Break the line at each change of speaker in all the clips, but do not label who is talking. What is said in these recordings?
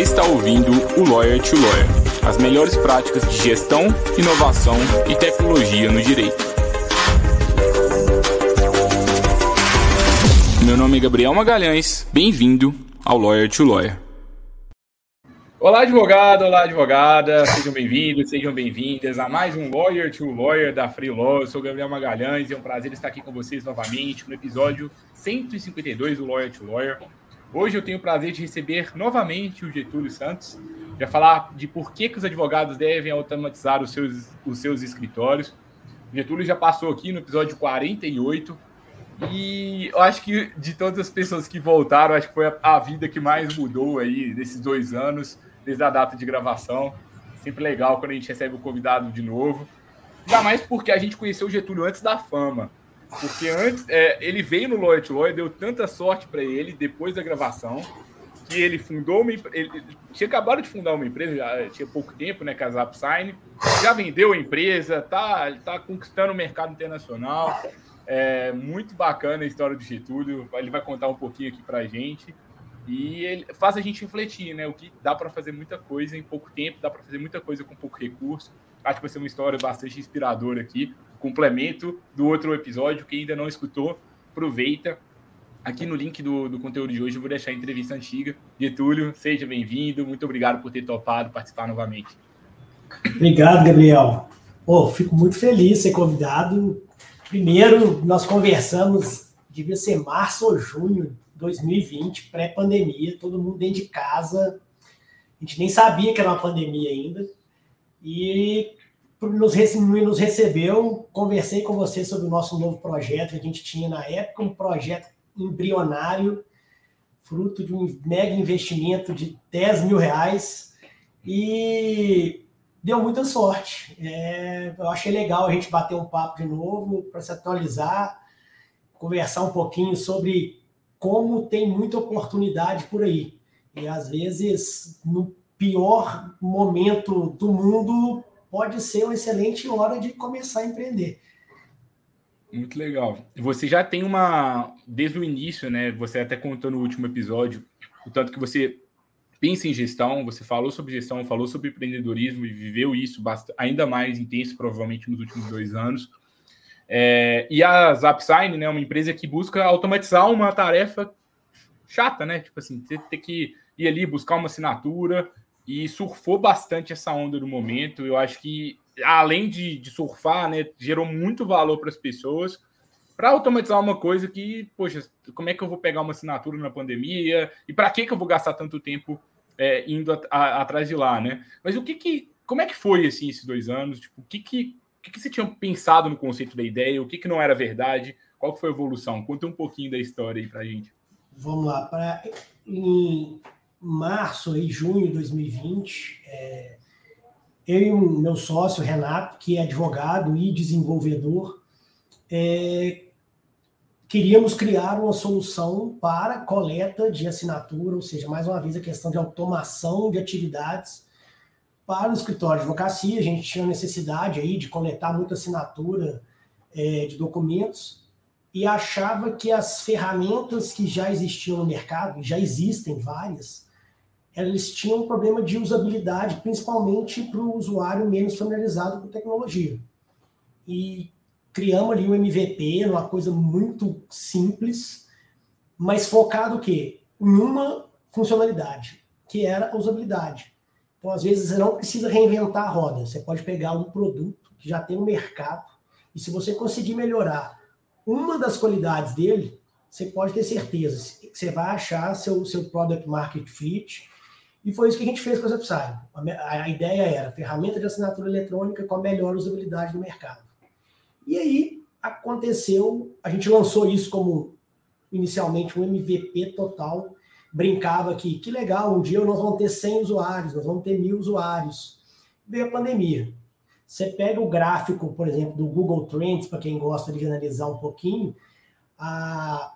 Você está ouvindo o Lawyer to Lawyer as melhores práticas de gestão, inovação e tecnologia no direito. Meu nome é Gabriel Magalhães, bem-vindo ao Lawyer to Lawyer.
Olá, advogado, olá, advogada, sejam bem-vindos, sejam bem-vindas a mais um Lawyer to Lawyer da Free Law. Eu sou Gabriel Magalhães e é um prazer estar aqui com vocês novamente no episódio 152 do Lawyer to Lawyer. Hoje eu tenho o prazer de receber novamente o Getúlio Santos, para falar de por que, que os advogados devem automatizar os seus, os seus escritórios. O Getúlio já passou aqui no episódio 48, e eu acho que de todas as pessoas que voltaram, acho que foi a, vida que mais mudou aí nesses dois anos, desde a data de gravação. Sempre legal quando a gente recebe o convidado de novo. Ainda mais porque a gente conheceu o Getúlio antes da fama. Porque antes, é, ele veio no to Lawyer, deu tanta sorte para ele depois da gravação, que ele fundou uma ele, ele tinha acabado de fundar uma empresa, já tinha pouco tempo, né, com a Zapsign, já vendeu a empresa, tá, tá conquistando o mercado internacional. É muito bacana a história do Getúlio, ele vai contar um pouquinho aqui para a gente. E ele faz a gente refletir, né? O que dá para fazer muita coisa em pouco tempo, dá para fazer muita coisa com pouco recurso. Acho que vai ser uma história bastante inspiradora aqui complemento do outro episódio. Quem ainda não escutou, aproveita. Aqui no link do, do conteúdo de hoje eu vou deixar a entrevista antiga. Getúlio, seja bem-vindo. Muito obrigado por ter topado participar novamente.
Obrigado, Gabriel. Pô, fico muito feliz de ser convidado. Primeiro, nós conversamos, devia ser março ou junho de 2020, pré-pandemia, todo mundo dentro de casa. A gente nem sabia que era uma pandemia ainda. E nos, nos recebeu, conversei com você sobre o nosso novo projeto que a gente tinha na época, um projeto embrionário, fruto de um mega investimento de 10 mil reais, e deu muita sorte. É, eu achei legal a gente bater um papo de novo para se atualizar, conversar um pouquinho sobre como tem muita oportunidade por aí. E às vezes, no pior momento do mundo, pode ser uma excelente hora de começar a empreender.
Muito legal. Você já tem uma, desde o início, né? Você até contou no último episódio, o tanto que você pensa em gestão, você falou sobre gestão, falou sobre empreendedorismo e viveu isso bastante, ainda mais intenso, provavelmente, nos últimos dois anos. É, e a Zapsign, né, uma empresa que busca automatizar uma tarefa chata, né? Tipo assim, você ter que ir ali buscar uma assinatura, e surfou bastante essa onda do momento. Eu acho que, além de, de surfar, né, gerou muito valor para as pessoas para automatizar uma coisa que, poxa, como é que eu vou pegar uma assinatura na pandemia e para que, que eu vou gastar tanto tempo é, indo a, a, atrás de lá, né? Mas o que que, como é que foi assim esses dois anos? Tipo, o que que, o que, que você tinha pensado no conceito da ideia? O que que não era verdade? Qual foi a evolução? Conta um pouquinho da história aí para gente.
Vamos lá, para março e junho de 2020, é, eu e o meu sócio, Renato, que é advogado e desenvolvedor, é, queríamos criar uma solução para coleta de assinatura, ou seja, mais uma vez a questão de automação de atividades para o escritório de advocacia. A gente tinha necessidade aí de coletar muita assinatura é, de documentos e achava que as ferramentas que já existiam no mercado, já existem várias, eles tinham um problema de usabilidade, principalmente para o usuário menos familiarizado com tecnologia. E criamos ali um MVP, uma coisa muito simples, mas focado o quê? Em uma funcionalidade, que era a usabilidade. Então, às vezes, você não precisa reinventar a roda. Você pode pegar um produto que já tem um mercado, e se você conseguir melhorar uma das qualidades dele, você pode ter certeza que você vai achar seu, seu product market fit e foi isso que a gente fez com a Zepside. A, a ideia era ferramenta de assinatura eletrônica com a melhor usabilidade do mercado. E aí aconteceu, a gente lançou isso como inicialmente um MVP total, brincava que que legal, um dia nós vamos ter 100 usuários, nós vamos ter mil usuários. Veio a pandemia. Você pega o gráfico, por exemplo, do Google Trends, para quem gosta de analisar um pouquinho, a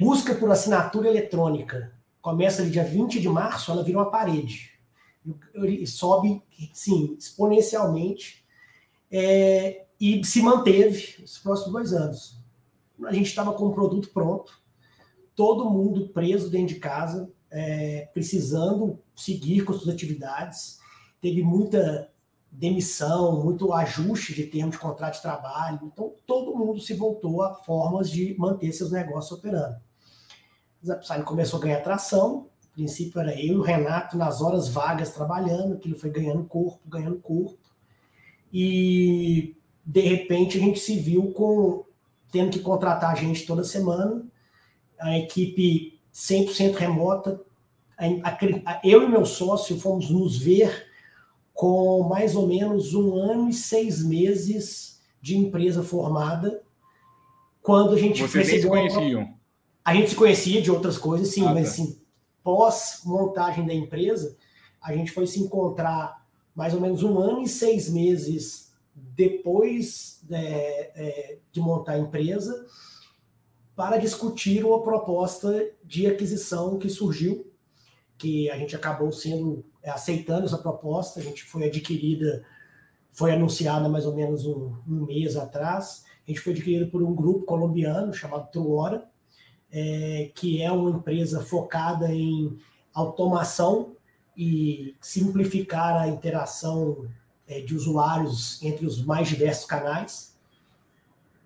busca por assinatura eletrônica começa ali dia 20 de março, ela vira uma parede. Sobe, sim, exponencialmente. É, e se manteve os próximos dois anos. A gente estava com o produto pronto, todo mundo preso dentro de casa. é, precisando seguir com suas atividades. Teve muita demissão, muito ajuste de termos de contrato de trabalho. Então, todo mundo se voltou a formas de manter seus negócios operando. O Upside começou a ganhar tração. No princípio era eu e o Renato nas horas vagas trabalhando, aquilo foi ganhando corpo, ganhando corpo. E de repente a gente se viu com tendo que contratar gente toda semana, a equipe 100% remota. Eu e meu sócio fomos nos ver com mais ou menos um ano e seis meses de empresa formada, quando a gente
Vocês se conheciam?
A gente se conhecia de outras coisas, sim, ah, mas tá. assim, pós montagem da empresa, a gente foi se encontrar mais ou menos um ano e seis meses depois é, é, de montar a empresa para discutir uma proposta de aquisição que surgiu, que a gente acabou sendo é, aceitando essa proposta, a gente foi adquirida, foi anunciada mais ou menos um, um mês atrás, a gente foi adquirido por um grupo colombiano chamado Truora, é, que é uma empresa focada em automação e simplificar a interação é, de usuários entre os mais diversos canais.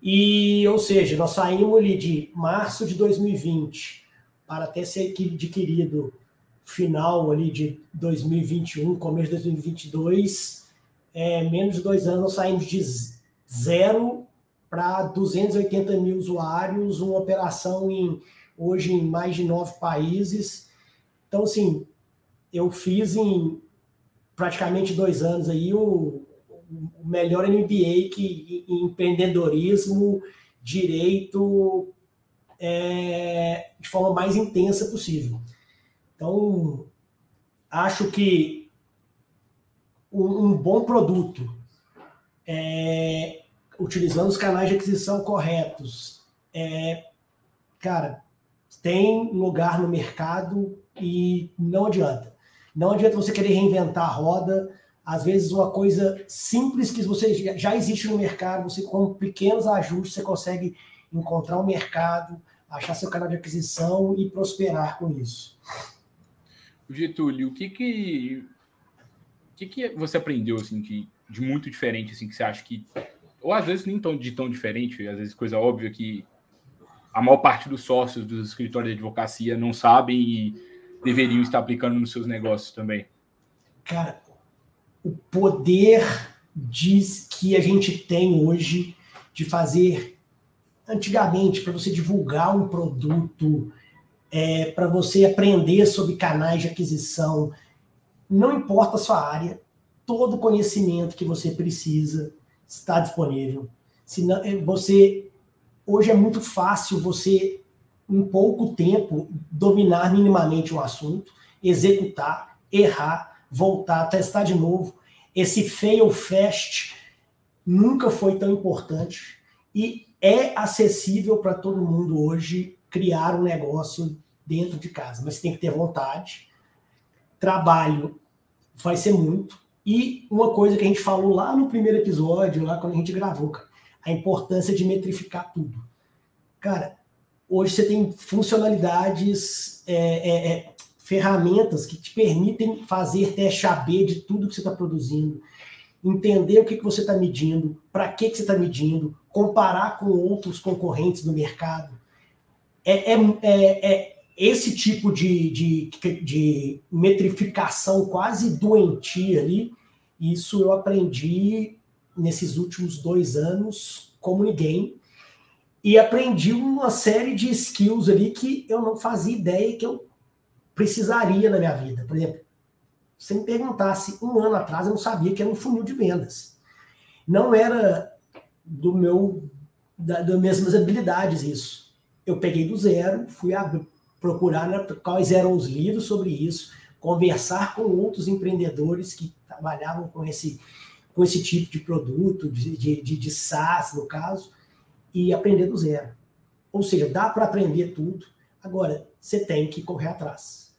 E, ou seja, nós saímos ali de março de 2020 para até ser adquirido final ali de 2021, começo de 2022, é, menos de dois anos, nós saímos de zero para 280 mil usuários, uma operação em hoje em mais de nove países. Então, assim, eu fiz em praticamente dois anos aí o, o melhor MBA que em empreendedorismo, direito, é, de forma mais intensa possível. Então, acho que um, um bom produto, é, utilizando os canais de aquisição corretos, é, cara, tem lugar no mercado e não adianta. Não adianta você querer reinventar a roda. Às vezes, uma coisa simples que você já existe no mercado, você com pequenos ajustes, você consegue encontrar um mercado, achar seu canal de aquisição e prosperar com isso.
Getúlio, o que que, o que, que você aprendeu assim que, de muito diferente assim que você acha que ou às vezes nem tão de tão diferente, às vezes coisa óbvia que a maior parte dos sócios dos escritórios de advocacia não sabem e deveriam estar aplicando nos seus negócios também?
Cara, o poder diz que a gente tem hoje de fazer antigamente para você divulgar um produto, é, para você aprender sobre canais de aquisição, não importa a sua área, todo conhecimento que você precisa está disponível. Senão, é, você hoje é muito fácil você em pouco tempo, dominar minimamente um assunto, executar, errar, voltar, testar de novo. Esse fail fast nunca foi tão importante e é acessível para todo mundo hoje criar um negócio dentro de casa, mas tem que ter vontade. Trabalho vai ser muito. E uma coisa que a gente falou lá no primeiro episódio, lá quando a gente gravou, cara, a importância de metrificar tudo. Cara, hoje você tem funcionalidades, é, é, é, ferramentas que te permitem fazer teste AB de tudo que você está produzindo, entender o que, que você está medindo, para que, que você está medindo, comparar com outros concorrentes do mercado. É, é, é, é esse tipo de, de, de metrificação quase doentia ali, isso eu aprendi nesses últimos dois anos como ninguém e aprendi uma série de skills ali que eu não fazia ideia que eu precisaria na minha vida. Por exemplo, se me perguntasse um ano atrás, eu não sabia que era um funil de vendas. Não era do meu da, das mesmas habilidades isso. Eu peguei do zero, fui procurar né, quais eram os livros sobre isso, conversar com outros empreendedores que trabalhavam com esse, com esse tipo de produto, de, de, de, SaaS, no caso, e aprender do zero. Ou seja, dá para aprender tudo, agora você tem que correr atrás.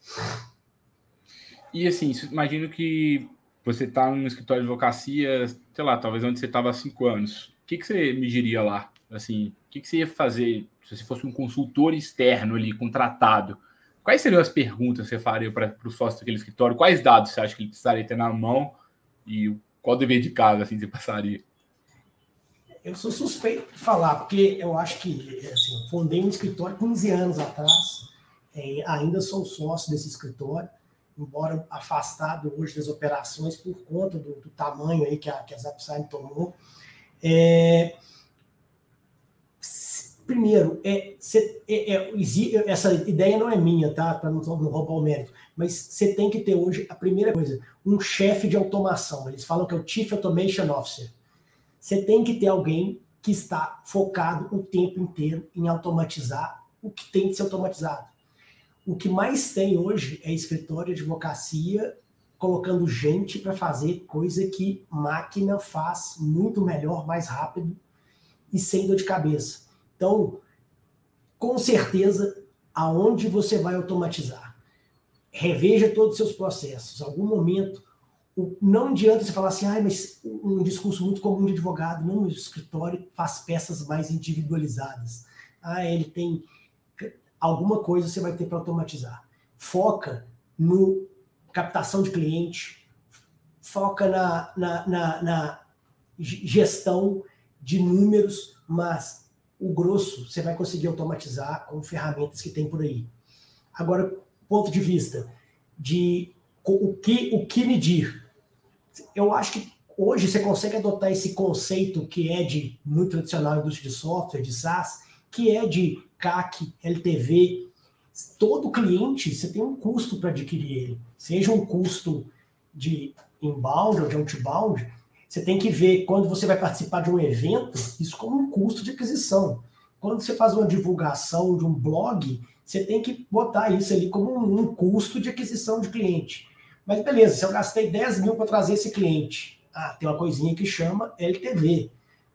E assim, imagino que você está no escritório de advocacia, sei lá, talvez onde você estava há cinco anos. O que, que você me diria lá? Assim, o que, que você ia fazer se você fosse um consultor externo ali, contratado? quais seriam as perguntas que você faria para o sócio daquele escritório? Quais dados você acha que ele precisaria ter na mão e qual dever de casa assim, você passaria?
Eu sou suspeito de falar, porque eu acho que assim, fundei um escritório 15 anos atrás, é, ainda sou sócio desse escritório, embora afastado hoje das operações por conta do, do tamanho aí que a, que a Zapsign tomou. É, primeiro, é, cê, é, é, essa ideia não é minha, tá? Para não, não roubar o mérito, mas você tem que ter hoje a primeira coisa, um chefe de automação. Eles falam que é o Chief Automation Officer. Você tem que ter alguém que está focado o tempo inteiro em automatizar o que tem que ser automatizado. O que mais tem hoje é escritório de advocacia colocando gente para fazer coisa que máquina faz muito melhor, mais rápido e sem dor de cabeça. Então, com certeza, aonde você vai automatizar? Reveja todos os seus processos. Algum momento, não adianta você falar assim, ah, mas um discurso muito comum de advogado, não, o escritório faz peças mais individualizadas. Ah, ele tem alguma coisa você vai ter para automatizar. Foca no captação de cliente, foca na, na, na, na gestão de números, mas o grosso você vai conseguir automatizar com ferramentas que tem por aí. Agora, ponto de vista de o que, o que medir. Eu acho que hoje você consegue adotar esse conceito que é de muito tradicional indústria de software, de SaaS, que é de CAC, LTV. Todo cliente, você tem um custo para adquirir ele. Seja um custo de inbound ou de outbound, você tem que ver quando você vai participar de um evento, isso como um custo de aquisição. Quando você faz uma divulgação de um blog, você tem que botar isso ali como um, um custo de aquisição de cliente. Mas beleza, se eu gastei 10 mil para trazer esse cliente, ah, tem uma coisinha que chama LTV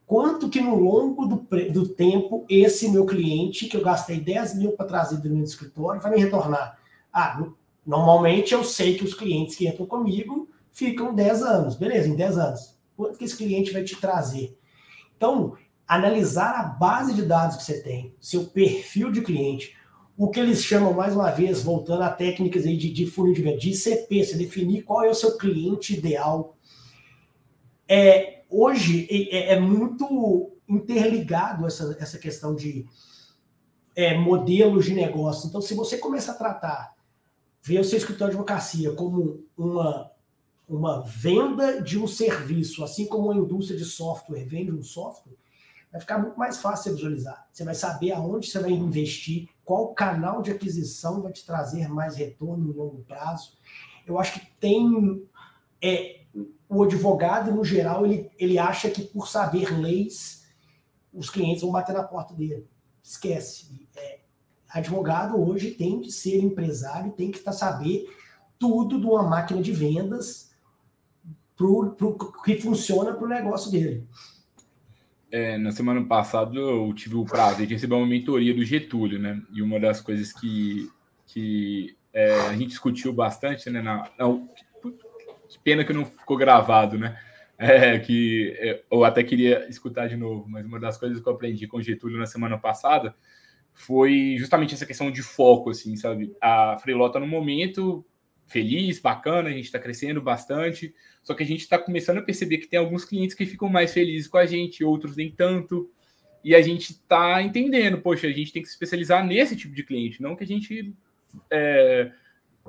quanto que no longo do, do tempo esse meu cliente, que eu gastei 10 mil para trazer do meu escritório, vai me retornar? Ah, no, normalmente eu sei que os clientes que entram comigo ficam 10 anos. Beleza, em 10 anos. Quanto que esse cliente vai te trazer? Então, analisar a base de dados que você tem, seu perfil de cliente, o que eles chamam, mais uma vez, voltando a técnicas aí de, de funil de venda, de ICP, você definir qual é o seu cliente ideal. É, hoje é, é, muito interligado essa, essa questão de é, modelos de negócio. Então, se você começa a tratar, ver o seu escritório de advocacia como uma, uma venda de um serviço, assim como a indústria de software vende um software, vai ficar muito mais fácil visualizar. Você vai saber aonde você vai investir, qual canal de aquisição vai te trazer mais retorno no longo prazo. Eu acho que tem é, o advogado, no geral, ele, ele acha que por saber leis, os clientes vão bater na porta dele. Esquece. É, advogado hoje tem que ser empresário, tem que tá, saber tudo de uma máquina de vendas pro, pro, que funciona para o negócio dele.
É, na semana passada eu tive o prazer de receber uma mentoria do Getúlio, né? E uma das coisas que, que é, a gente discutiu bastante, né? Na, na, que pena que não ficou gravado, né? É, que é, eu até queria escutar de novo, mas uma das coisas que eu aprendi com o Getúlio na semana passada foi justamente essa questão de foco, assim, sabe? A Freelota no momento feliz, bacana, a gente está crescendo bastante, só que a gente está começando a perceber que tem alguns clientes que ficam mais felizes com a gente, outros nem tanto, e a gente está entendendo, poxa, a gente tem que se especializar nesse tipo de cliente, não que a gente é,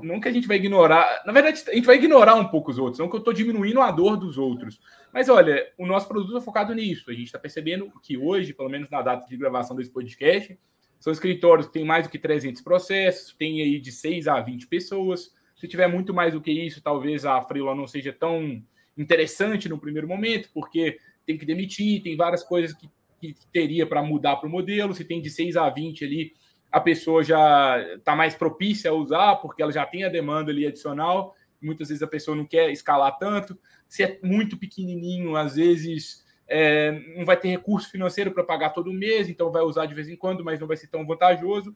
não que a gente vai ignorar, na verdade, a gente vai ignorar um pouco os outros, não que eu estou diminuindo a dor dos outros. Mas olha, o nosso produto é focado nisso. A gente está percebendo que hoje, pelo menos na data de gravação desse podcast, são escritórios que têm mais do que 300 processos, tem aí de 6 a 20 pessoas. Se tiver muito mais do que isso, talvez a Freela não seja tão interessante no primeiro momento, porque tem que demitir, tem várias coisas que, que teria para mudar para o modelo. Se tem de 6 a 20 ali, a pessoa já está mais propícia a usar, porque ela já tem a demanda ali adicional. Muitas vezes a pessoa não quer escalar tanto. Se é muito pequenininho, às vezes é, não vai ter recurso financeiro para pagar todo mês, então vai usar de vez em quando, mas não vai ser tão vantajoso.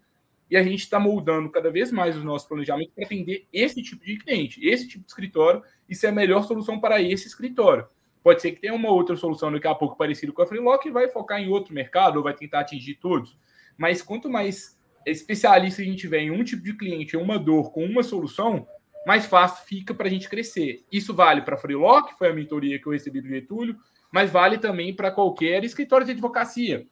E a gente está moldando cada vez mais os nossos planejamentos para atender esse tipo de cliente, esse tipo de escritório, e ser a melhor solução para esse escritório. Pode ser que tenha uma outra solução daqui a pouco parecida com a Freelock e vai focar em outro mercado ou vai tentar atingir todos. Mas quanto mais especialista a gente tiver em um tipo de cliente, em uma dor, com uma solução, mais fácil fica para a gente crescer. Isso vale para a Freelock, foi a mentoria que eu recebi do Getúlio, mas vale também para qualquer escritório de advocacia.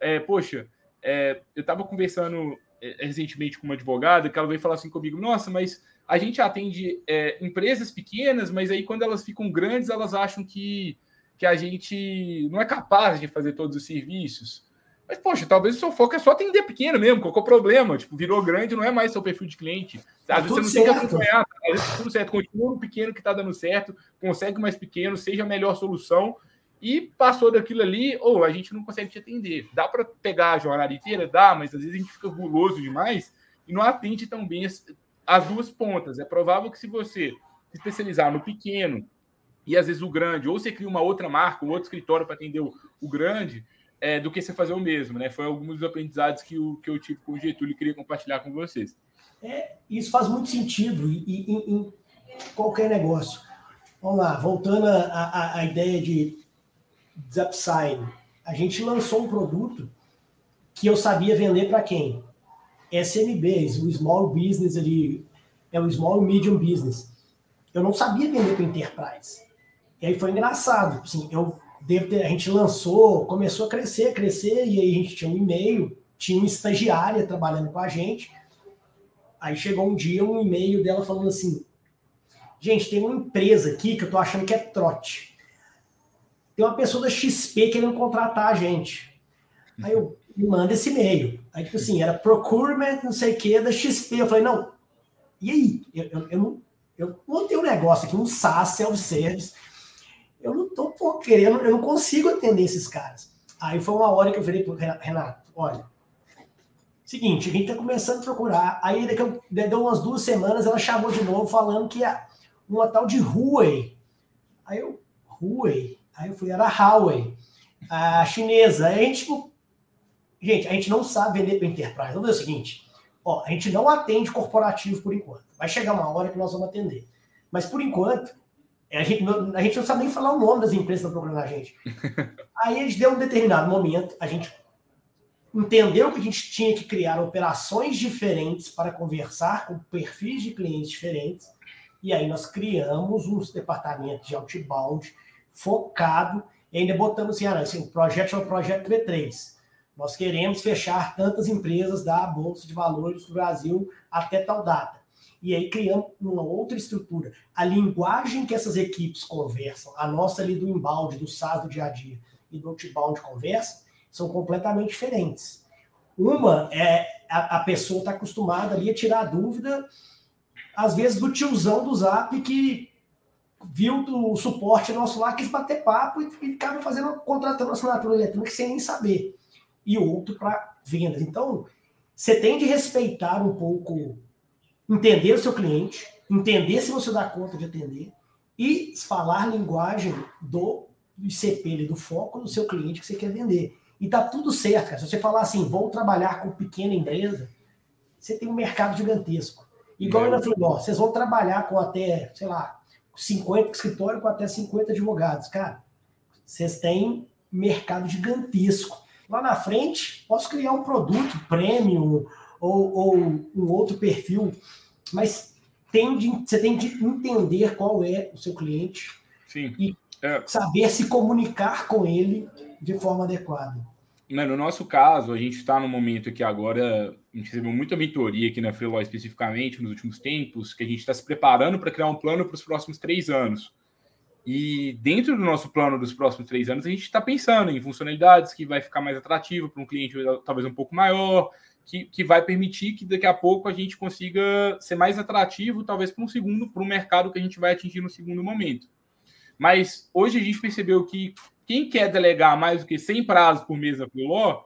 É, poxa, é, eu estava conversando é, recentemente com uma advogada que ela veio falar assim comigo: nossa, mas a gente atende é, empresas pequenas, mas aí quando elas ficam grandes, elas acham que, que a gente não é capaz de fazer todos os serviços. Mas, poxa, talvez o seu foco é só atender pequeno mesmo, qual é o problema? Tipo, virou grande, não é mais seu perfil de cliente. Às vezes você não certo. tem que acompanhar, às vezes tudo certo, continua no pequeno que está dando certo, consegue mais pequeno, seja a melhor solução, e passou daquilo ali, ou a gente não consegue te atender. Dá para pegar a jornada inteira? Dá, mas às vezes a gente fica guloso demais e não atende tão bem as, as duas pontas. É provável que se você se especializar no pequeno e às vezes o grande, ou você cria uma outra marca, um outro escritório para atender o, o grande, é, do que você fazer o mesmo, né? Foi alguns dos aprendizados que, o, que eu tive com o Getúlio e queria compartilhar com vocês.
É, isso faz muito sentido em, qualquer negócio. Vamos lá, voltando à ideia de upside. A gente lançou um produto que eu sabia vender para quem? SMBs, o small business ali, é o small medium business. Eu não sabia vender para enterprise. E aí foi engraçado, assim, eu devo ter, a gente lançou, começou a crescer, crescer, e aí a gente tinha um e-mail, tinha uma estagiária trabalhando com a gente. Aí chegou um dia um e-mail dela falando assim: gente, tem uma empresa aqui que eu tô achando que é trote. Tem uma pessoa da XP querendo contratar a gente. Aí eu me manda esse e-mail. Aí, tipo assim, era procurement, não sei o que, da XP. Eu falei, não, e aí? Eu, eu, eu eu montei um negócio aqui, um SaaS, self-service eu não tô pô, querendo, eu não consigo atender esses caras. Aí foi uma hora que eu falei pro Renato, olha, seguinte, a gente tá começando a procurar, aí daqui, deu umas duas semanas, ela chamou de novo falando que é uma tal de Huawei. Aí eu, Huawei? Aí eu fui, era Huawei, a chinesa. Aí a gente, tipo, gente, a gente não sabe vender para enterprise. Vamos ver o seguinte, ó, a gente não atende corporativo por enquanto. Vai chegar uma hora que nós vamos atender. Mas por enquanto, é, a gente, não, a gente não sabe nem falar o nome das empresas que estão procurando a gente. Aí a gente deu um determinado momento, a gente entendeu que a gente tinha que criar operações diferentes para conversar com perfis de clientes diferentes. E aí nós criamos uns departamentos de outbound focado e ainda botamos assim, ah, assim o projeto o projeto V3. Nós queremos fechar tantas empresas da Bolsa de Valores do Brasil até tal data e aí criamos uma outra estrutura. A linguagem que essas equipes conversam, a nossa ali do embalde, do SaaS do dia a dia e do outbound conversa, são completamente diferentes. Uma é a, a pessoa está acostumada ali a tirar dúvida, às vezes do tiozão do Zap que viu o suporte nosso lá, quis bater papo e, e acaba fazendo, contratando assinatura eletrônica sem nem saber. E outro para vendas. Então, você tem de respeitar um pouco entender o seu cliente, entender se você dá conta de atender e falar linguagem do ICP, do foco do seu cliente que você quer vender. E tá tudo certo, cara. Se você falar assim, vou trabalhar com pequena empresa, você tem um mercado gigantesco. Igual é. eu falei, ó, vocês vão trabalhar com até, sei lá, 50 escritório com até 50 advogados. Cara, vocês têm mercado gigantesco. Lá na frente, posso criar um produto premium ou, ou um outro perfil, mas tem de, você tem de entender qual é o seu cliente
Sim.
e é. saber se comunicar com ele de forma adequada.
No nosso caso, a gente está no momento que agora a gente recebeu muita mentoria aqui na Freeló especificamente nos últimos tempos, que a gente está se preparando para criar um plano para os próximos três anos. E dentro do nosso plano dos próximos três anos, a gente está pensando em funcionalidades que vai ficar mais atrativo para um cliente talvez um pouco maior, que, que vai permitir que daqui a pouco a gente consiga ser mais atrativo, talvez para um segundo, para o mercado que a gente vai atingir no segundo momento. Mas hoje a gente percebeu que quem quer delegar mais do que 100 prazos por mês na Filó,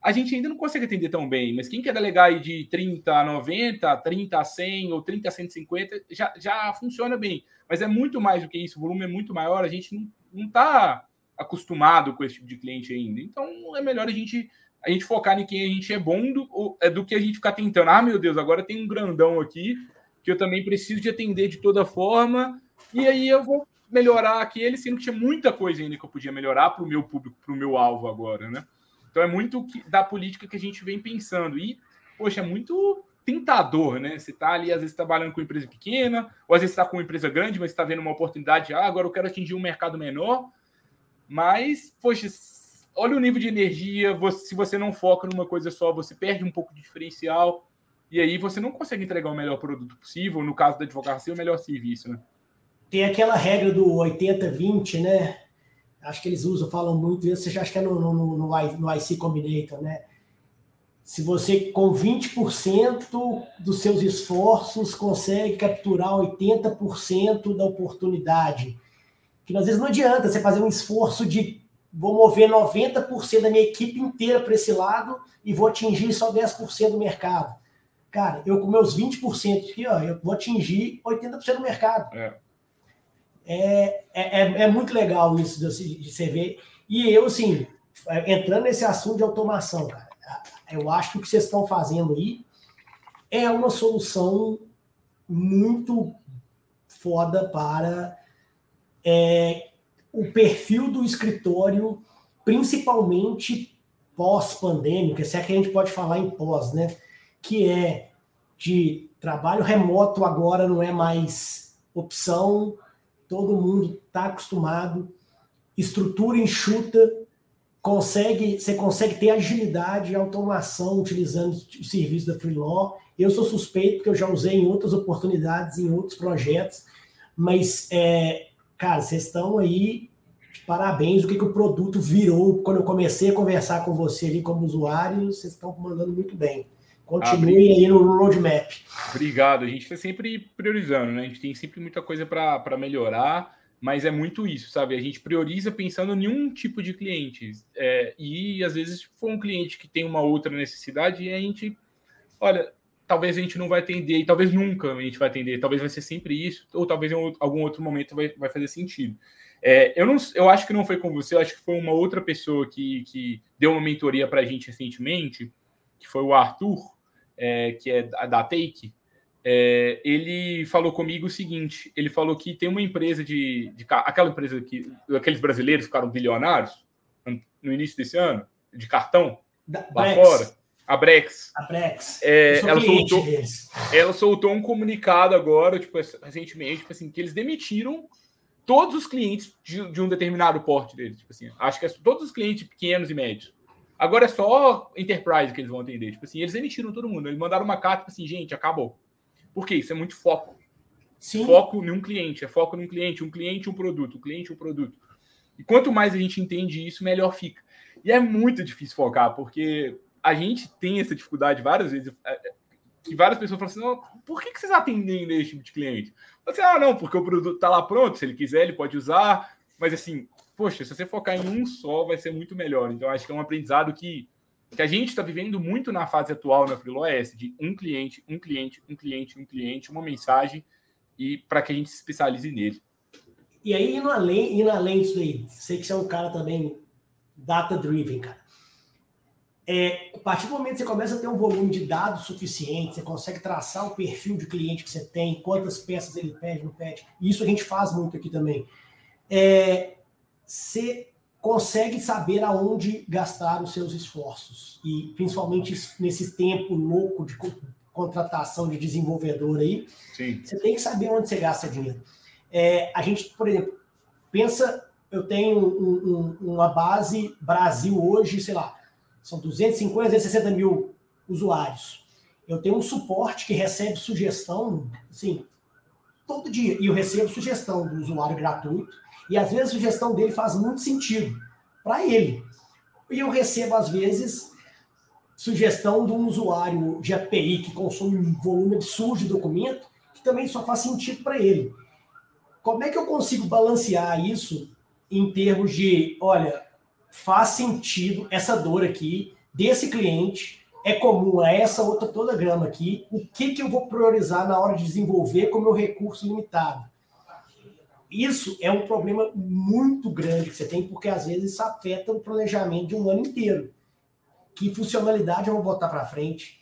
a gente ainda não consegue atender tão bem, mas quem quer delegar aí de 30 a 90, 30 a 100 ou 30 a 150, já, já funciona bem. Mas é muito mais do que isso, o volume é muito maior, a gente não está acostumado com esse tipo de cliente ainda. Então é melhor a gente a gente focar em quem a gente é bom do, é do que a gente ficar tentando. Ah, meu Deus, agora tem um grandão aqui que eu também preciso de atender de toda forma, e aí eu vou melhorar aquele, sendo que tinha muita coisa ainda que eu podia melhorar para o meu público, para o meu alvo agora, né? Então é muito da política que a gente vem pensando. E poxa, é muito tentador, né? Você está ali, às vezes, trabalhando com empresa pequena, ou às vezes está com uma empresa grande, mas está vendo uma oportunidade, ah, agora eu quero atingir um mercado menor. Mas, poxa, olha o nível de energia, você, se você não foca numa coisa só, você perde um pouco de diferencial, e aí você não consegue entregar o melhor produto possível, no caso da advocacia, o melhor serviço, né?
Tem aquela regra do 80-20, né? Acho que eles usam, falam muito isso, acha que é no, no, no, no IC Combinator, né? Se você, com 20% dos seus esforços, consegue capturar 80% da oportunidade. Que às vezes não adianta você fazer um esforço de vou mover 90% da minha equipe inteira para esse lado e vou atingir só 10% do mercado. Cara, eu com meus 20% aqui, ó, eu vou atingir 80% do mercado. É. É, é, é, é muito legal isso de, de você ver. E eu, assim, entrando nesse assunto de automação, cara, eu acho que o que vocês estão fazendo aí é uma solução muito foda para é, o perfil do escritório, principalmente pós-pandêmica, se é que a gente pode falar em pós, né? Que é de trabalho remoto agora não é mais opção, todo mundo está acostumado, estrutura enxuta, consegue, você consegue ter agilidade e automação utilizando o serviço da Freelaw. Eu sou suspeito porque eu já usei em outras oportunidades, em outros projetos, mas, é, cara, vocês estão aí parabéns. O que, que o produto virou quando eu comecei a conversar com você ali como usuário, vocês estão mandando muito bem. Continue ah, aí no roadmap.
Obrigado. A gente está sempre priorizando, né? A gente tem sempre muita coisa para melhorar mas é muito isso, sabe? A gente prioriza pensando em um tipo de cliente. É, e às vezes for um cliente que tem uma outra necessidade, e a gente, olha, talvez a gente não vai atender, e talvez nunca a gente vai atender, talvez vai ser sempre isso, ou talvez em algum outro momento vai, vai fazer sentido. É, eu, não, eu acho que não foi com você, eu acho que foi uma outra pessoa que, que deu uma mentoria para a gente recentemente, que foi o Arthur, é, que é da Take, é, ele falou comigo o seguinte: ele falou que tem uma empresa de, de aquela empresa que aqueles brasileiros ficaram bilionários no início desse ano de cartão da, lá Brex. fora. A Brex.
A Brex.
É, ela, soltou, ela soltou um comunicado agora, tipo, recentemente, tipo assim, que eles demitiram todos os clientes de, de um determinado porte deles. Tipo assim, acho que é todos os clientes pequenos e médios. Agora é só Enterprise que eles vão atender. Tipo assim, eles demitiram todo mundo. Eles mandaram uma carta tipo assim, gente, acabou. Porque isso é muito foco. Sim. Foco em um cliente, é foco num cliente, um cliente, um produto, um cliente, um produto. E quanto mais a gente entende isso, melhor fica. E é muito difícil focar, porque a gente tem essa dificuldade várias vezes, é, é, que várias pessoas falam assim, por que, vocês atendem esse tipo de cliente? Você, ah, não, porque o produto está lá pronto, se ele quiser, ele pode usar, mas assim, poxa, se você focar em um só, vai ser muito melhor. Então, acho que é um aprendizado que que a gente está vivendo muito na fase atual na FreeLOS, de um cliente, um cliente, um cliente, um cliente, uma mensagem, e para que a gente se especialize nele.
E aí, indo além, indo além disso aí, sei que você é um cara também data-driven, cara. É, a partir do momento que você começa a ter um volume de dados suficiente, você consegue traçar o perfil de cliente que você tem, quantas peças ele pede, não pede, isso a gente faz muito aqui também. É, você consegue saber aonde gastar os seus esforços. E principalmente nesse tempo louco de contratação de desenvolvedor aí, Sim. você tem que saber onde você gasta dinheiro. É, a gente, por exemplo, pensa, eu tenho um, um, uma base Brasil hoje, sei lá, são 250, 260 mil usuários. Eu tenho um suporte que recebe sugestão, assim, todo dia. E eu recebo sugestão do usuário gratuito e às vezes a sugestão dele faz muito sentido para ele. E eu recebo, às vezes, sugestão de um usuário de API que consome um volume absurdo de documento, que também só faz sentido para ele. Como é que eu consigo balancear isso em termos de, olha, faz sentido essa dor aqui desse cliente, é comum a essa outra toda grama aqui, o que, que eu vou priorizar na hora de desenvolver com meu recurso limitado? Isso é um problema muito grande que você tem, porque às vezes isso afeta o planejamento de um ano inteiro. Que funcionalidade eu vou botar para frente?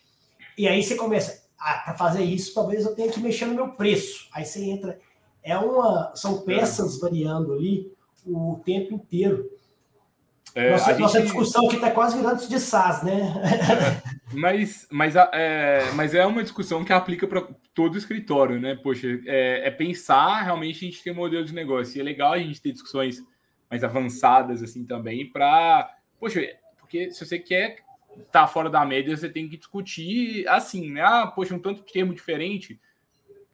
E aí você começa, ah, para fazer isso, talvez eu tenha que mexer no meu preço. Aí você entra, é uma, são peças variando ali o tempo inteiro. É, nossa, gente... nossa, discussão aqui está quase virando de SaaS, né?
Mas, mas, é, mas é uma discussão que aplica para todo escritório, né? Poxa, é, é, pensar realmente a gente ter um modelo de negócio. E é legal a gente ter discussões mais avançadas assim também para. Poxa, porque se você quer estar tá fora da média, você tem que discutir assim, né? Ah, poxa, um tanto de termo diferente.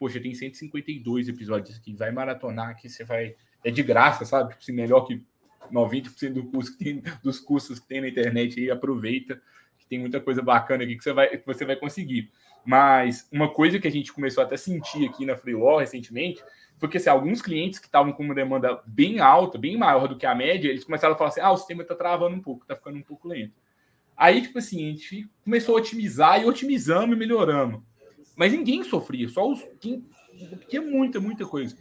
Poxa, tem 152 episódios aqui, vai maratonar aqui, você vai. É de graça, sabe? Tipo assim, melhor que 90% do curso que tem, dos cursos que tem na internet aí, aproveita tem muita coisa bacana aqui que você vai, que você vai conseguir. Mas uma coisa que a gente começou até a sentir aqui na Freelaw recentemente foi que assim, alguns clientes que estavam com uma demanda bem alta, bem maior do que a média, eles começaram a falar assim: ah, o sistema está travando um pouco, está ficando um pouco lento. Aí, tipo assim, a gente começou a otimizar e otimizamos e melhoramos. Mas ninguém sofria, só os. Quem, tinha muita, muita coisa.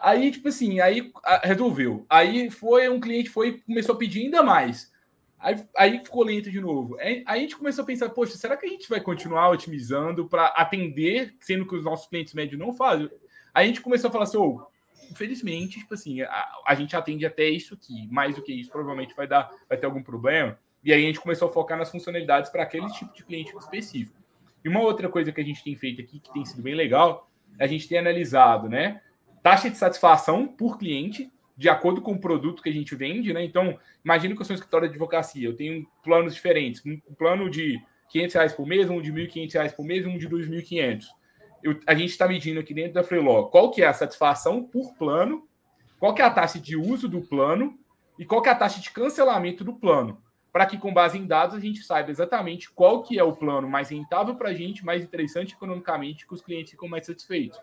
Aí, tipo assim, aí resolveu. Aí foi um cliente foi começou a pedir ainda mais. Aí, aí ficou lento de novo. Aí, aí, a gente começou a pensar, poxa, será que a gente vai continuar otimizando para atender, sendo que os nossos clientes médios não fazem? Aí a gente começou a falar assim, oh, infelizmente, tipo assim, a, a, gente atende até isso aqui, mais do que isso, provavelmente vai dar, vai ter algum problema. E aí a gente começou a focar nas funcionalidades para aquele tipo de cliente específico. E uma outra coisa que a gente tem feito aqui, que tem sido bem legal, é a gente tem analisado, né? Taxa de satisfação por cliente de acordo com o produto que a gente vende, né? Então, imagina que eu sou um escritório de advocacia, eu tenho planos diferentes, um plano de 500 reais por mês, um de 1.500 reais por mês, um de 2.500. a gente está medindo aqui dentro da Freeló qual que é a satisfação por plano, qual que é a taxa de uso do plano e qual que é a taxa de cancelamento do plano, para que com base em dados a gente saiba exatamente qual que é o plano mais rentável para a gente, mais interessante economicamente, que os clientes ficam mais satisfeitos.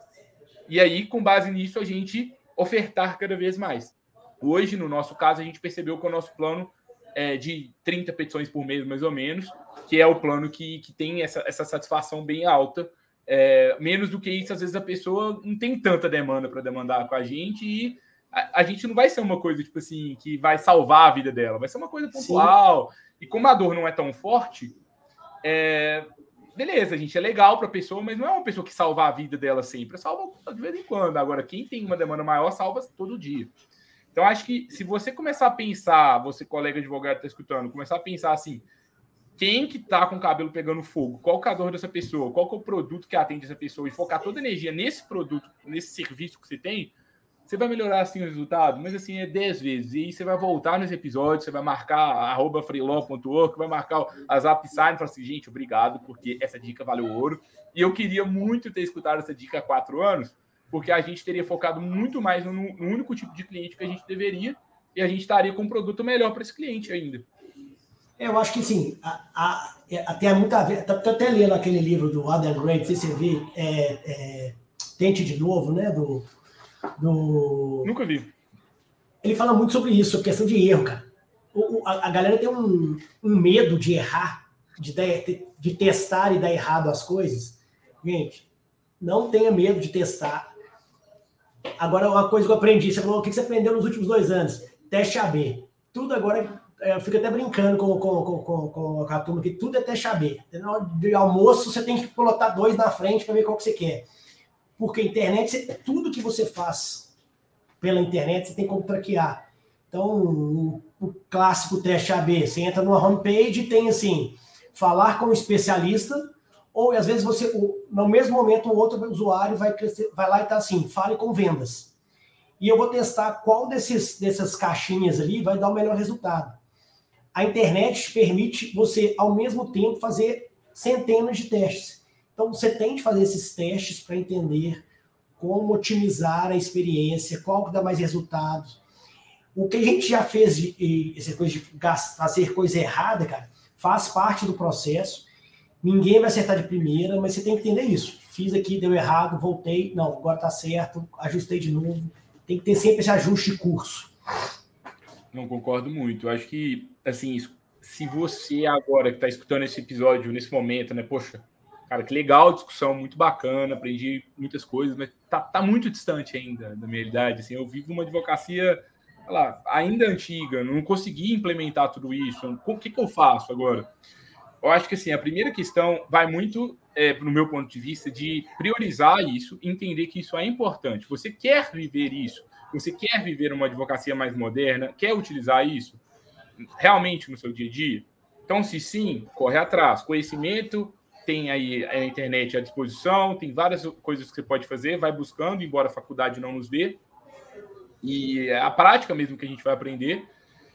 E aí, com base nisso, a gente ofertar cada vez mais. Hoje, no nosso caso, a gente percebeu que o nosso plano é de 30 petições por mês, mais ou menos, que é o plano que, que tem essa, essa satisfação bem alta. É, menos do que isso, às vezes a pessoa não tem tanta demanda para demandar com a gente e a, a, gente não vai ser uma coisa, tipo assim, que vai salvar a vida dela, vai ser uma coisa pontual. Sim. E como a dor não é tão forte, é, beleza, gente, é legal para a pessoa, mas não é uma pessoa que salva a vida dela sempre, salva de vez em quando. Agora, quem tem uma demanda maior, salva todo dia. Então, acho que se você começar a pensar, você, colega advogado, está escutando, começar a pensar assim, quem que tá com o cabelo pegando fogo, qual é a dor dessa pessoa, qual é o produto que atende essa pessoa, e focar toda a energia nesse produto, nesse serviço que você tem, você vai melhorar assim o resultado, mas assim é 10 vezes. E aí você vai voltar nesse episódio, você vai marcar arroba freelaw.org, vai marcar as upside e falar assim, gente, obrigado, porque essa dica valeu ouro. E eu queria muito ter escutado essa dica há quatro anos, porque a gente teria focado muito mais no, no único tipo de cliente que a gente deveria, e a gente estaria com um produto melhor para esse cliente ainda.
Eu acho que sim, a, a, é, até muita vez, estou até lendo aquele livro do Adam Grant, se você viu, é, é, Tente de Novo, né, do do.
Nunca vi.
Ele fala muito sobre isso, sobre questão de erro, cara. O, a, a, galera tem um, um, medo de errar, de, de, de testar e dar errado as coisas. Gente, não tenha medo de testar. Agora, uma coisa que eu aprendi, você falou, o que você aprendeu nos últimos dois anos? Teste AB. Tudo agora, é, eu fico até brincando com, com, com, com, a turma, que tudo é teste AB. De almoço, você tem que colocar dois na frente para ver qual que você quer. Porque a internet, tudo que você faz pela internet, você tem como traquear. Então, o, o clássico teste AB, você entra numa homepage e tem assim, falar com um especialista, ou às vezes você, no mesmo momento, um outro usuário vai, crescer, vai lá e tá assim, fale com vendas. E eu vou testar qual desses, dessas caixinhas ali vai dar o melhor resultado. A internet permite você, ao mesmo tempo, fazer centenas de testes. Então, você tem de fazer esses testes para entender como otimizar a experiência, qual que dá mais resultados. O que a gente já fez de, essa coisa de fazer coisa errada, cara, faz parte do processo. Ninguém vai acertar de primeira, mas você tem que entender isso. Fiz aqui, deu errado, voltei, não, agora tá certo, ajustei de novo. Tem que ter sempre esse ajuste de curso.
Não concordo muito. Eu acho que, assim, se você agora que está escutando esse episódio nesse momento, né, poxa, Cara, que legal, discussão muito bacana, aprendi muitas coisas, mas tá, tá muito distante ainda da minha realidade. Assim, eu vivo uma advocacia lá, ainda antiga, não consegui implementar tudo isso. O que, que eu faço agora? Eu acho que assim, a primeira questão vai muito, é, no meu ponto de vista, de priorizar isso, entender que isso é importante. Você quer viver isso? Você quer viver uma advocacia mais moderna? Quer utilizar isso realmente no seu dia a dia? Então, se sim, corre atrás. Conhecimento, tem aí a internet à disposição, tem várias coisas que você pode fazer, vai buscando, embora a faculdade não nos dê. E é a prática mesmo que a gente vai aprender.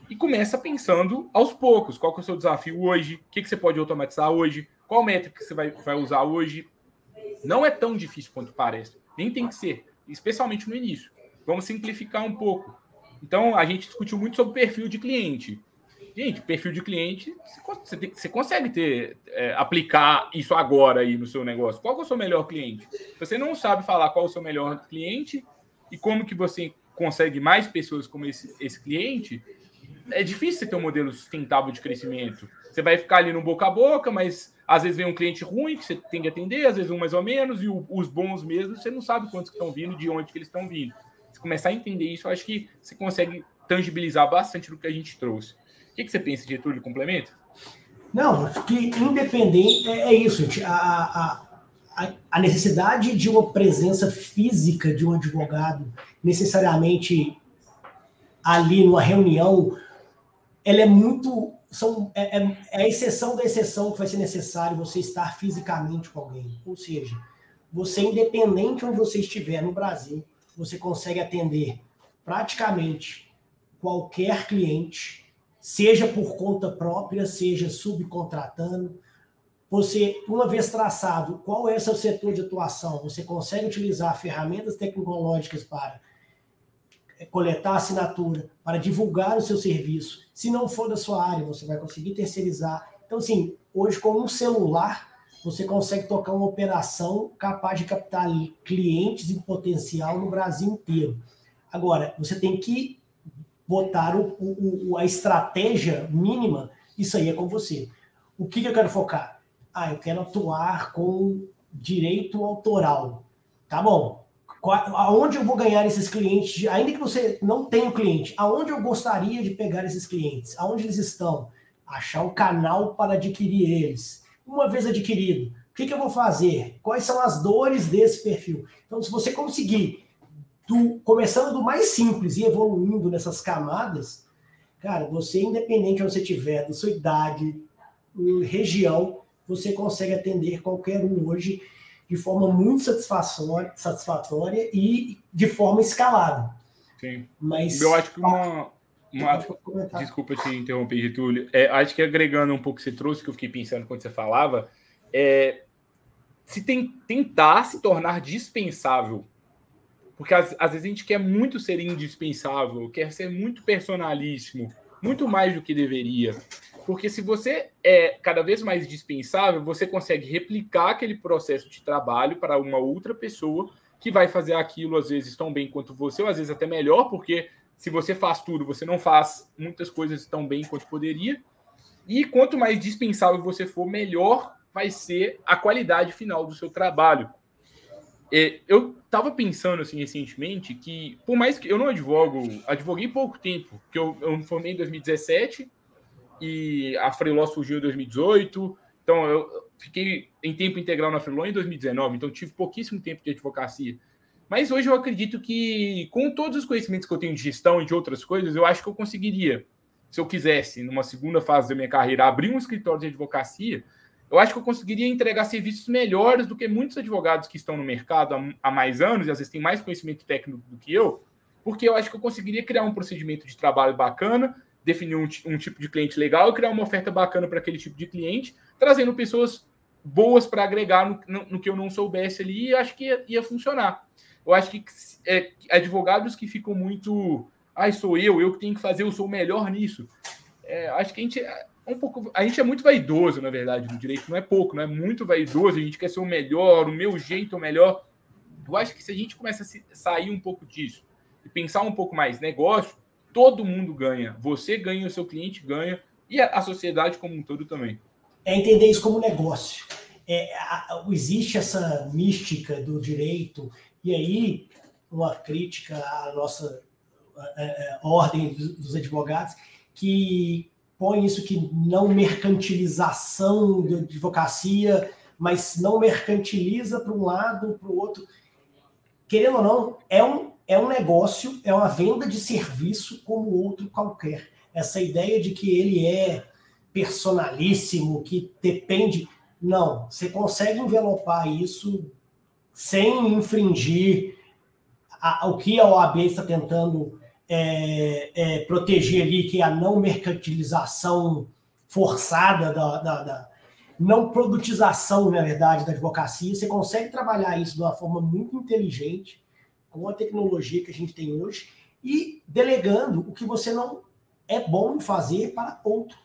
E começa pensando aos poucos. Qual é o seu desafio hoje? O que, que você pode automatizar hoje? Qual métrica que você vai, vai usar hoje? Não é tão difícil quanto parece. Nem tem que ser, especialmente no início. Vamos simplificar um pouco. Então, a gente discutiu muito sobre perfil de cliente. Gente, perfil de cliente, você, tem, você consegue ter, é, aplicar isso agora aí no seu negócio. Qual é o seu melhor cliente? Você não sabe falar qual é o seu melhor cliente e como que você consegue mais pessoas como esse, esse cliente, é difícil você ter um modelo sustentável de crescimento. Você vai ficar ali no boca a boca, mas às vezes vem um cliente ruim que você tem que atender, às vezes um mais ou menos, e o, os bons mesmo, você não sabe quantos estão vindo, de onde que eles estão vindo. Se começar a entender isso, eu acho que você consegue tangibilizar bastante do que a gente trouxe. Que, que você pensa, Getúlio? Complemento?
Não, que independente é, é isso, gente. A, a, a necessidade de uma presença física de um advogado, necessariamente ali numa reunião, ela é muito. São, é, é, é a exceção da exceção que vai ser necessário você estar fisicamente com alguém. Ou seja, você, independente onde você estiver no Brasil, você consegue atender praticamente qualquer cliente seja por conta própria, seja subcontratando. Você, uma vez traçado qual é seu setor de atuação, você consegue utilizar ferramentas tecnológicas para coletar assinatura, para divulgar o seu serviço. Se não for da sua área, você vai conseguir terceirizar. Então, assim, hoje com um celular, você consegue tocar uma operação capaz de captar clientes em potencial no Brasil inteiro. Agora, você tem que botar o, o, a estratégia mínima, isso aí é com você. O que, que eu quero focar? Ah, eu quero atuar com direito autoral. Tá bom. Aonde eu vou ganhar esses clientes? Ainda que você não tenha o cliente, aonde eu gostaria de pegar esses clientes? Aonde eles estão? Achar um canal para adquirir eles. Uma vez adquirido, o que, que eu vou fazer? Quais são as dores desse perfil? Então, se você conseguir do, começando do mais simples e evoluindo nessas camadas, cara, você, independente de onde você estiver, da sua idade, região, você consegue atender qualquer um hoje de forma muito satisfatória, satisfatória e de forma escalada.
Sim. Mas eu acho que uma, uma... desculpa te interromper, Getúlio. É, acho que agregando um pouco que você trouxe, que eu fiquei pensando quando você falava, é se tem, tentar se tornar dispensável porque às, às, vezes a gente quer muito ser indispensável, quer ser muito personalíssimo, muito mais do que deveria. Porque se você é cada vez mais dispensável, você consegue replicar aquele processo de trabalho para uma outra pessoa que vai fazer aquilo às vezes tão bem quanto você, ou às vezes até melhor, porque se você faz tudo, você não faz muitas coisas tão bem quanto poderia. E quanto mais dispensável você for, melhor vai ser a qualidade final do seu trabalho. É, eu estava pensando assim recentemente que, por mais que eu não advogo, advoguei pouco tempo, que eu, eu me formei em 2017 e a Freeló surgiu em 2018, então eu fiquei em tempo integral na Freeló em 2019, então tive pouquíssimo tempo de advocacia. Mas hoje eu acredito que, com todos os conhecimentos que eu tenho de gestão e de outras coisas, eu acho que eu conseguiria, se eu quisesse, numa segunda fase da minha carreira, abrir um escritório de advocacia eu acho que eu conseguiria entregar serviços melhores do que muitos advogados que estão no mercado há, mais anos e às vezes têm mais conhecimento técnico do que eu, porque eu acho que eu conseguiria criar um procedimento de trabalho bacana, definir um, um tipo de cliente legal criar uma oferta bacana para aquele tipo de cliente, trazendo pessoas boas para agregar no, no, no, que eu não soubesse ali e acho que ia, ia funcionar. Eu acho que é, advogados que ficam muito. Ai, sou eu, eu que tenho que fazer, eu sou o melhor nisso. É, acho que a gente um pouco. A gente é muito vaidoso, na verdade, no direito. Não é pouco, não é muito vaidoso. A gente quer ser o melhor, o meu jeito, o melhor. Eu acho que se a gente começa a sair um pouco disso e pensar um pouco mais negócio, todo mundo ganha. Você ganha, o seu cliente ganha e a, sociedade como um todo também.
É entender isso como negócio. É, a, existe essa mística do direito, e aí uma crítica à nossa a, a, ordem dos advogados, que põe isso que não mercantilização de advocacia, mas não mercantiliza para um lado, para o outro. Querendo ou não, é um, é um negócio, é uma venda de serviço como outro qualquer. Essa ideia de que ele é personalíssimo que depende. Não, você consegue envelopar isso sem infringir a, o que a OAB está tentando é, é, proteger ali, que é a não mercantilização forçada da, da, da, não produtização, na verdade, da advocacia. Você consegue trabalhar isso de uma forma muito inteligente, com a tecnologia que a gente tem hoje, e delegando o que você não é bom fazer para outro.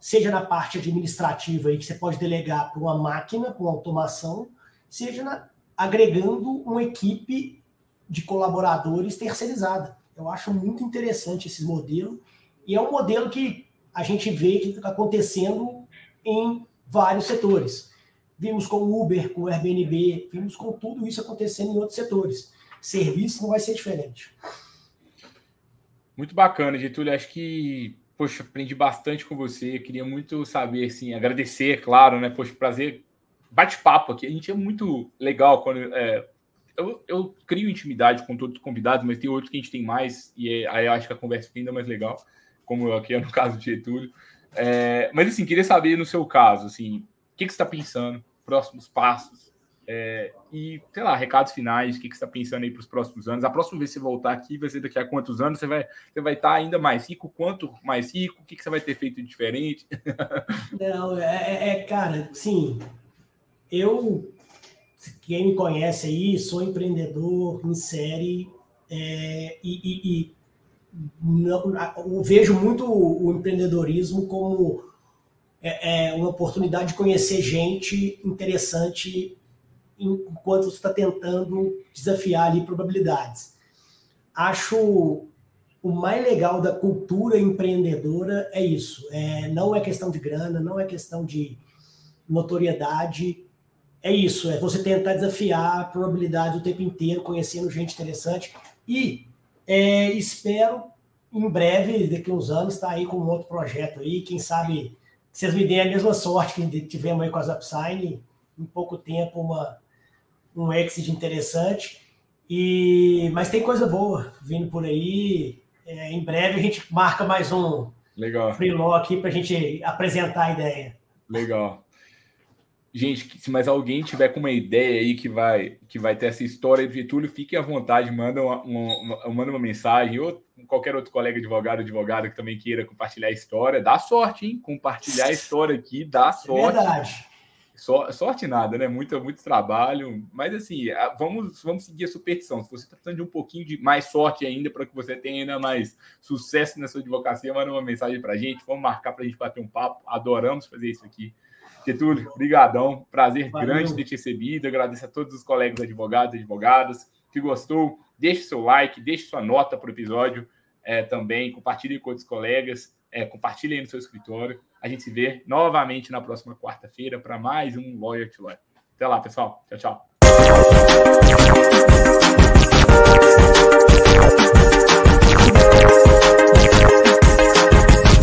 Seja na parte administrativa, aí, que você pode delegar para uma máquina, para uma automação, seja na, agregando uma equipe de colaboradores terceirizada. Eu acho muito interessante esse modelo, e é um modelo que a gente vê que está acontecendo em vários setores. Vimos com o Uber, com o Airbnb, vimos com tudo isso acontecendo em outros setores. Serviço não vai ser diferente.
Muito bacana, Getúlio. Acho que, poxa, aprendi bastante com você. Queria muito saber, assim, agradecer, claro, né? Poxa, prazer. Bate-papo aqui. A gente é muito legal quando. É, eu, eu crio intimidade com todos os convidados, mas tem outros que a gente tem mais, e é, aí eu acho que a conversa fica ainda mais legal, como aqui no caso de Getúlio. É, mas assim, queria saber no seu caso, assim, o que, que você está pensando, próximos passos, é, e, sei lá, recados finais, o que, que você está pensando aí para os próximos anos? A próxima vez que você voltar aqui vai ser daqui a quantos anos? Você vai, você vai estar tá ainda mais rico? Quanto mais rico? O que, que você vai ter feito diferente?
Não, é, é, é cara, sim, eu, quem me conhece aí, sou empreendedor em série é, e, e, e não, vejo muito o empreendedorismo como é, é uma oportunidade de conhecer gente interessante enquanto você está tentando desafiar ali probabilidades. Acho o mais legal da cultura empreendedora é isso. É, não é questão de grana, não é questão de notoriedade. É isso, é você tentar desafiar a probabilidade o tempo inteiro, conhecendo gente interessante. E é, espero em breve, daqui a uns anos, estar tá aí com um outro projeto aí. Quem sabe vocês me deem a mesma sorte que tivemos aí com as Upsign, em pouco tempo, uma, um exit interessante. E, mas tem coisa boa vindo por aí. É, em breve a gente marca mais um
Legal.
freeló aqui para a gente apresentar a ideia.
Legal. Gente, se mais alguém tiver com uma ideia aí que vai, que vai ter essa história de Getúlio, fique à vontade, manda uma, uma, manda uma mensagem, ou qualquer outro colega advogado, advogada que também queira compartilhar a história. Dá sorte, hein? Compartilhar a história aqui, dá é sorte. Verdade. So, sorte nada, né? Muito, muito trabalho. Mas assim, vamos, vamos seguir a superstição. Se você está precisando de um pouquinho de mais sorte ainda para que você tenha ainda mais sucesso na sua advocacia, manda uma mensagem para a gente. Vamos marcar para a gente bater um papo. Adoramos fazer isso aqui. Getúlio, brigadão. Prazer Valeu. grande ter te recebido. Agradeço a todos os colegas advogados e advogadas que gostou. Deixe seu like, deixe sua nota para o episódio é, também. Compartilhe com outros colegas. É, compartilhe aí no seu escritório. A gente se vê novamente na próxima quarta-feira para mais um Lawyer to Lawyer. Até lá, pessoal. Tchau, tchau.